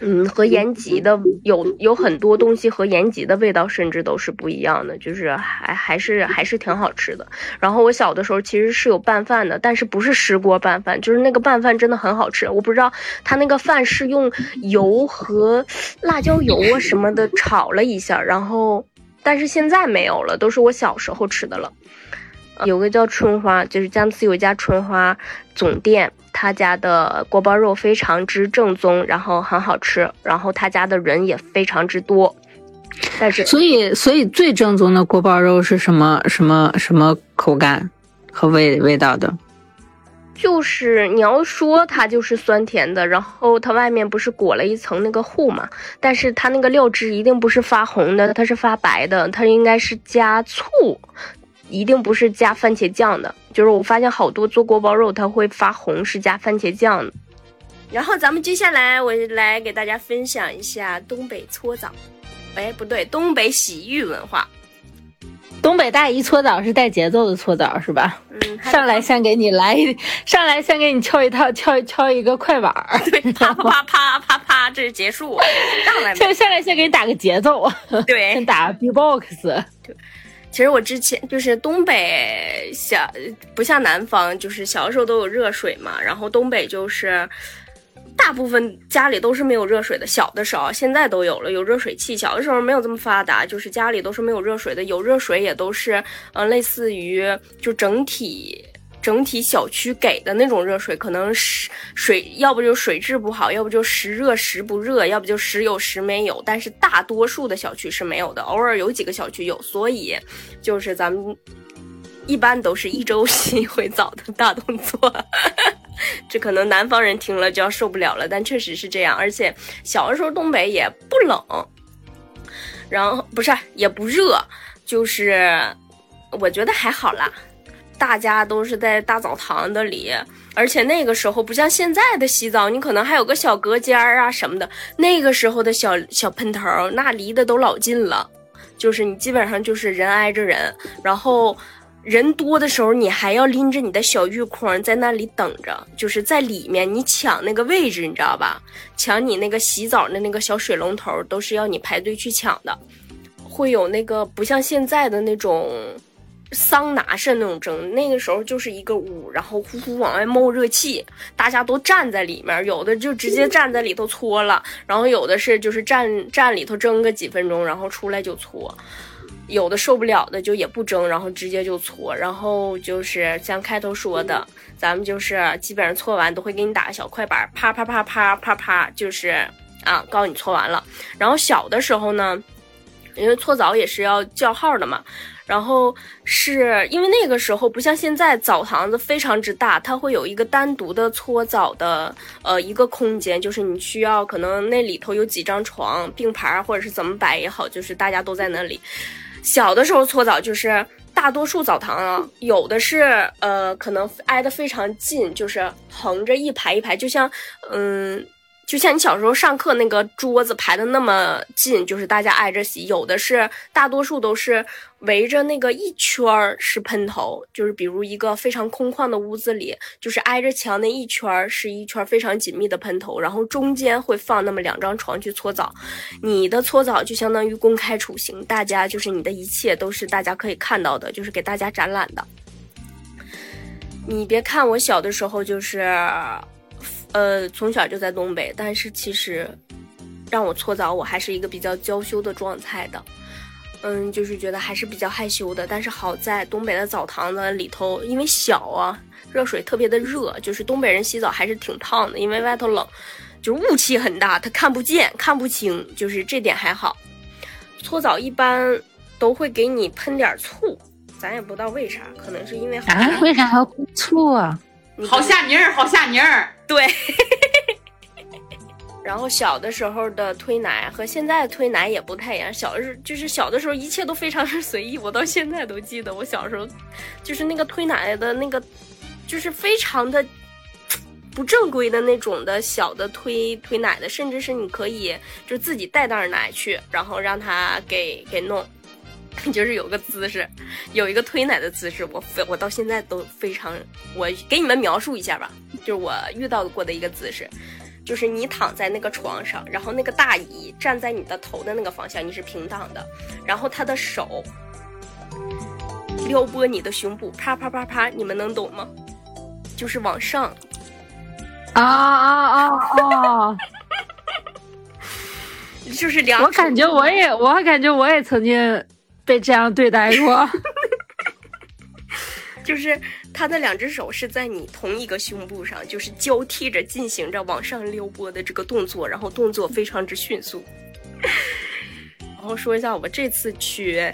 嗯，和延吉的有有很多东西和延吉的味道甚至都是不一样的，就是还还是还是挺好吃的。然后我小的时候其实是有拌饭的，但是不是石锅拌饭，就是那个拌饭真的很好吃。我不知道他那个饭是用油和辣椒油啊什么的炒了一下，然后但是现在没有了，都是我小时候吃的了。有个叫春花，就是佳木斯有一家春花总店。他家的锅包肉非常之正宗，然后很好吃，然后他家的人也非常之多。但是，所以，所以最正宗的锅包肉是什么？什么什么口感和味味道的？就是你要说它就是酸甜的，然后它外面不是裹了一层那个糊嘛，但是它那个料汁一定不是发红的，它是发白的，它应该是加醋，一定不是加番茄酱的。就是我发现好多做锅包肉它会发红，是加番茄酱的。然后咱们接下来我来给大家分享一下东北搓澡，哎不对，东北洗浴文化。东北大姨搓澡是带节奏的搓澡是吧？嗯，上来先给你来一，上来先给你敲一套，[laughs] 敲敲一个快板儿，对，啪啪啪啪啪啪，这是结束。[laughs] 上来，先上来先给你打个节奏，[laughs] 对，先打 B-box。对，其实我之前就是东北小，不像南方，就是小的时候都有热水嘛，然后东北就是。大部分家里都是没有热水的，小的时候，现在都有了，有热水器。小的时候没有这么发达，就是家里都是没有热水的，有热水也都是，呃，类似于就整体整体小区给的那种热水，可能是水，要不就水质不好，要不就时热时不热，要不就时有时没有。但是大多数的小区是没有的，偶尔有几个小区有，所以就是咱们一般都是一周洗一回澡的大动作。[laughs] 这可能南方人听了就要受不了了，但确实是这样。而且小的时候东北也不冷，然后不是也不热，就是我觉得还好啦。大家都是在大澡堂子里，而且那个时候不像现在的洗澡，你可能还有个小隔间儿啊什么的。那个时候的小小喷头，那离得都老近了，就是你基本上就是人挨着人，然后。人多的时候，你还要拎着你的小浴筐在那里等着，就是在里面你抢那个位置，你知道吧？抢你那个洗澡的那个小水龙头，都是要你排队去抢的。会有那个不像现在的那种桑拿式那种蒸，那个时候就是一个屋，然后呼呼往外冒热气，大家都站在里面，有的就直接站在里头搓了，然后有的是就是站站里头蒸个几分钟，然后出来就搓。有的受不了的就也不蒸，然后直接就搓，然后就是像开头说的，咱们就是基本上搓完都会给你打个小快板，啪啪啪啪啪啪，就是啊，告诉你搓完了。然后小的时候呢，因为搓澡也是要叫号的嘛，然后是因为那个时候不像现在澡堂子非常之大，它会有一个单独的搓澡的呃一个空间，就是你需要可能那里头有几张床并排或者是怎么摆也好，就是大家都在那里。小的时候搓澡就是大多数澡堂啊，有的是呃可能挨得非常近，就是横着一排一排，就像嗯。就像你小时候上课那个桌子排的那么近，就是大家挨着洗；有的是大多数都是围着那个一圈儿是喷头，就是比如一个非常空旷的屋子里，就是挨着墙那一圈儿是一圈非常紧密的喷头，然后中间会放那么两张床去搓澡。你的搓澡就相当于公开处刑，大家就是你的一切都是大家可以看到的，就是给大家展览的。你别看我小的时候就是。呃，从小就在东北，但是其实让我搓澡，我还是一个比较娇羞的状态的。嗯，就是觉得还是比较害羞的。但是好在东北的澡堂子里头，因为小啊，热水特别的热，就是东北人洗澡还是挺烫的，因为外头冷，就是雾气很大，他看不见、看不清，就是这点还好。搓澡一般都会给你喷点醋，咱也不知道为啥，可能是因为啊，为啥还要喷醋啊？好下泥儿，好下泥儿。对，[laughs] 然后小的时候的推奶和现在推奶也不太一样。小的时就是小的时候，一切都非常的随意。我到现在都记得，我小时候就是那个推奶的那个，就是非常的不正规的那种的小的推推奶的，甚至是你可以就自己带袋奶去，然后让他给给弄。[laughs] 就是有个姿势，有一个推奶的姿势，我非我到现在都非常，我给你们描述一下吧，就是我遇到过的一个姿势，就是你躺在那个床上，然后那个大姨站在你的头的那个方向，你是平躺的，然后她的手撩拨你的胸部，啪啪啪啪，你们能懂吗？就是往上，啊啊啊啊！[laughs] 就是两，我感觉我也，我感觉我也曾经。被这样对待过，[laughs] 就是他的两只手是在你同一个胸部上，就是交替着进行着往上撩拨的这个动作，然后动作非常之迅速。[laughs] 然后说一下，我这次去，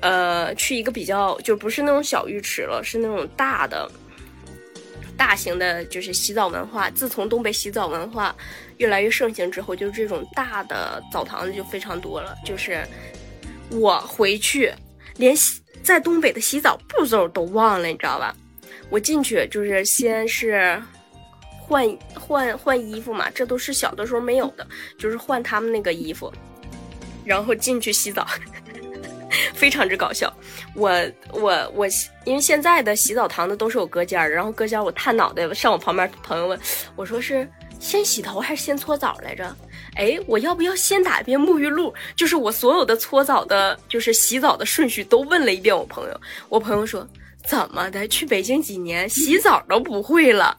呃，去一个比较就不是那种小浴池了，是那种大的大型的，就是洗澡文化。自从东北洗澡文化越来越盛行之后，就是这种大的澡堂子就非常多了。就是我回去连在东北的洗澡步骤都忘了，你知道吧？我进去就是先是换换换衣服嘛，这都是小的时候没有的，就是换他们那个衣服，然后进去洗澡。[laughs] 非常之搞笑，我我我，因为现在的洗澡堂子都是有隔间儿，然后隔间儿我探脑袋上我旁边朋友问我说是先洗头还是先搓澡来着？哎，我要不要先打一遍沐浴露？就是我所有的搓澡的，就是洗澡的顺序都问了一遍我朋友。我朋友说怎么的？去北京几年洗澡都不会了，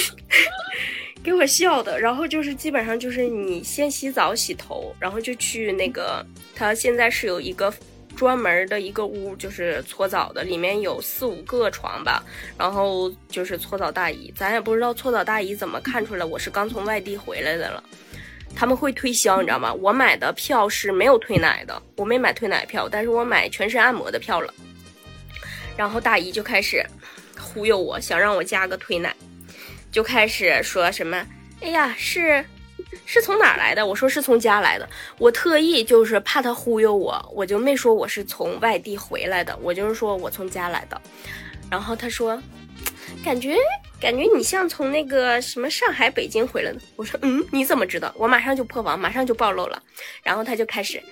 [laughs] 给我笑的。然后就是基本上就是你先洗澡洗头，然后就去那个他现在是有一个。专门的一个屋，就是搓澡的，里面有四五个床吧，然后就是搓澡大姨，咱也不知道搓澡大姨怎么看出来我是刚从外地回来的了。他们会推销，你知道吗？我买的票是没有推奶的，我没买推奶票，但是我买全身按摩的票了。然后大姨就开始忽悠我，想让我加个推奶，就开始说什么：“哎呀，是。”是从哪儿来的？我说是从家来的。我特意就是怕他忽悠我，我就没说我是从外地回来的，我就是说我从家来的。然后他说，感觉感觉你像从那个什么上海、北京回来的。我说嗯，你怎么知道？我马上就破防，马上就暴露了。然后他就开始，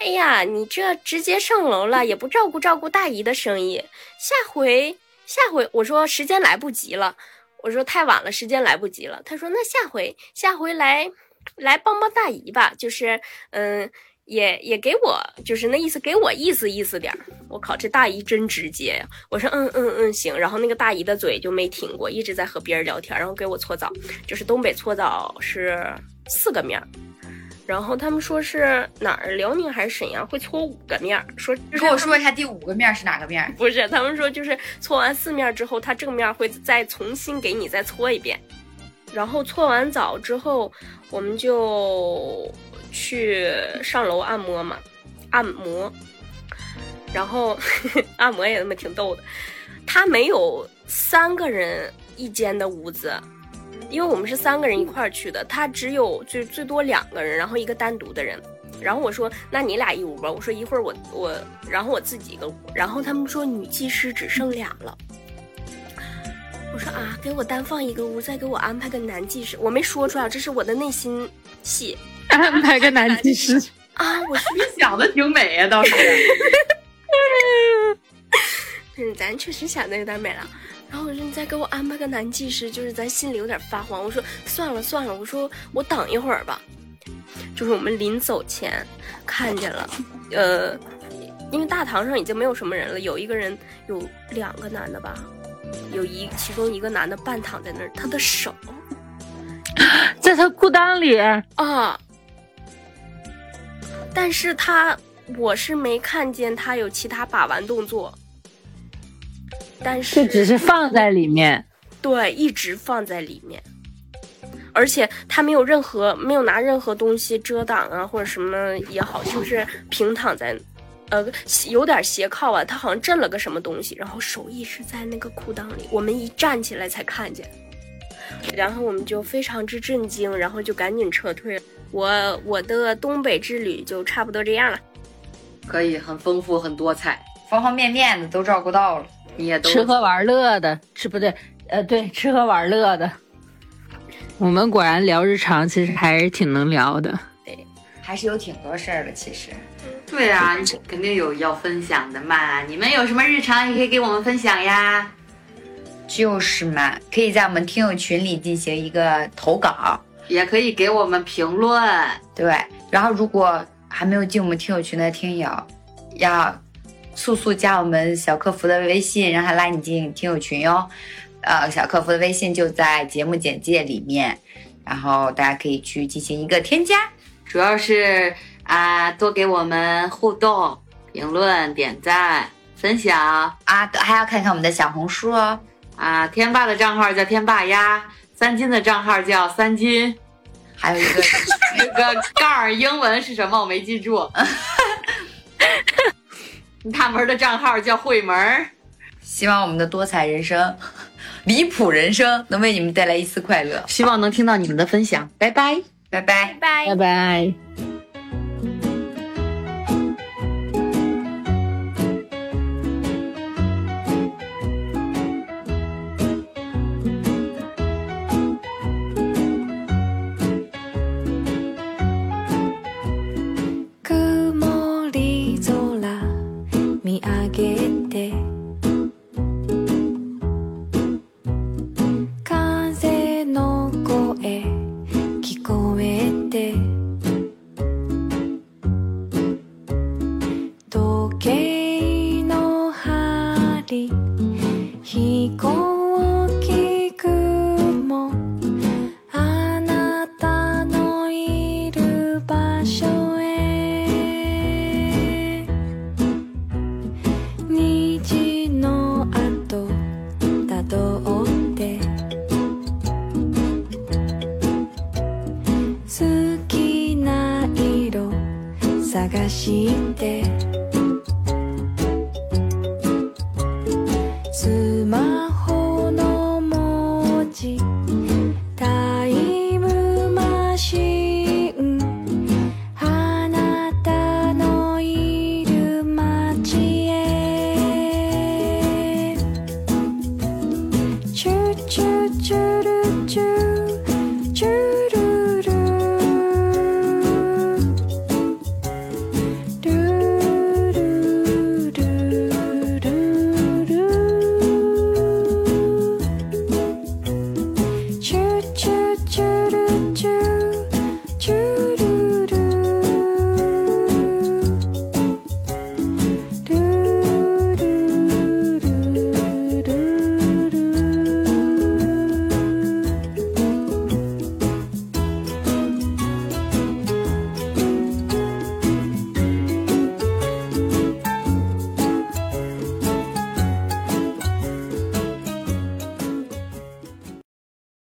哎呀，你这直接上楼了，也不照顾照顾大姨的生意。下回下回，我说时间来不及了。我说太晚了，时间来不及了。他说那下回下回来来帮帮大姨吧，就是嗯，也也给我就是那意思，给我意思意思点儿。我靠，这大姨真直接呀！我说嗯嗯嗯行，然后那个大姨的嘴就没停过，一直在和别人聊天，然后给我搓澡，就是东北搓澡是四个面儿。然后他们说是哪儿，辽宁还是沈阳会搓五个面儿？说跟我说一下第五个面是哪个面？不是，他们说就是搓完四面之后，它正面会再重新给你再搓一遍。然后搓完澡之后，我们就去上楼按摩嘛，按摩。然后 [laughs] 按摩也那么挺逗的，他没有三个人一间的屋子。因为我们是三个人一块儿去的，他只有最最多两个人，然后一个单独的人。然后我说：“那你俩一屋吧。”我说：“一会儿我我，然后我自己一个屋。”然后他们说女技师只剩俩了。我说：“啊，给我单放一个屋，再给我安排个男技师。”我没说出来，这是我的内心戏。[laughs] 安排个男技师啊！我你想的挺美呀，倒是。[laughs] 嗯，咱确实想的有点美了。然后我说你再给我安排个男技师，就是咱心里有点发慌。我说算了算了，我说我等一会儿吧。就是我们临走前看见了，呃，因为大堂上已经没有什么人了，有一个人，有两个男的吧，有一其中一个男的半躺在那儿，他的手在他裤裆里啊，但是他我是没看见他有其他把玩动作。但是就只是放在里面，对，一直放在里面，而且他没有任何没有拿任何东西遮挡啊，或者什么也好，就是平躺在，呃，有点斜靠啊，他好像震了个什么东西，然后手一直在那个裤裆里，我们一站起来才看见，然后我们就非常之震惊，然后就赶紧撤退。我我的东北之旅就差不多这样了，可以很丰富很多彩，方方面面的都照顾到了。你也都吃喝玩乐的，吃不对，呃，对，吃喝玩乐的。我们果然聊日常，其实还是挺能聊的。对，还是有挺多事儿的，其实。对啊，肯定有要分享的嘛。你们有什么日常也可以给我们分享呀。就是嘛，可以在我们听友群里进行一个投稿，也可以给我们评论。对，然后如果还没有进我们听友群的听友，要。速速加我们小客服的微信，让他拉你进听友群哟。呃，小客服的微信就在节目简介里面，然后大家可以去进行一个添加。主要是啊，多给我们互动、评论、点赞、分享啊，还要看看我们的小红书哦。啊，天霸的账号叫天霸鸭，三金的账号叫三金，还有一个 [laughs] 那个杠儿英文是什么？我没记住。大门的账号叫会门，希望我们的多彩人生离谱人生能为你们带来一丝快乐。希望能听到你们的分享，拜拜。拜拜。拜拜拜。曇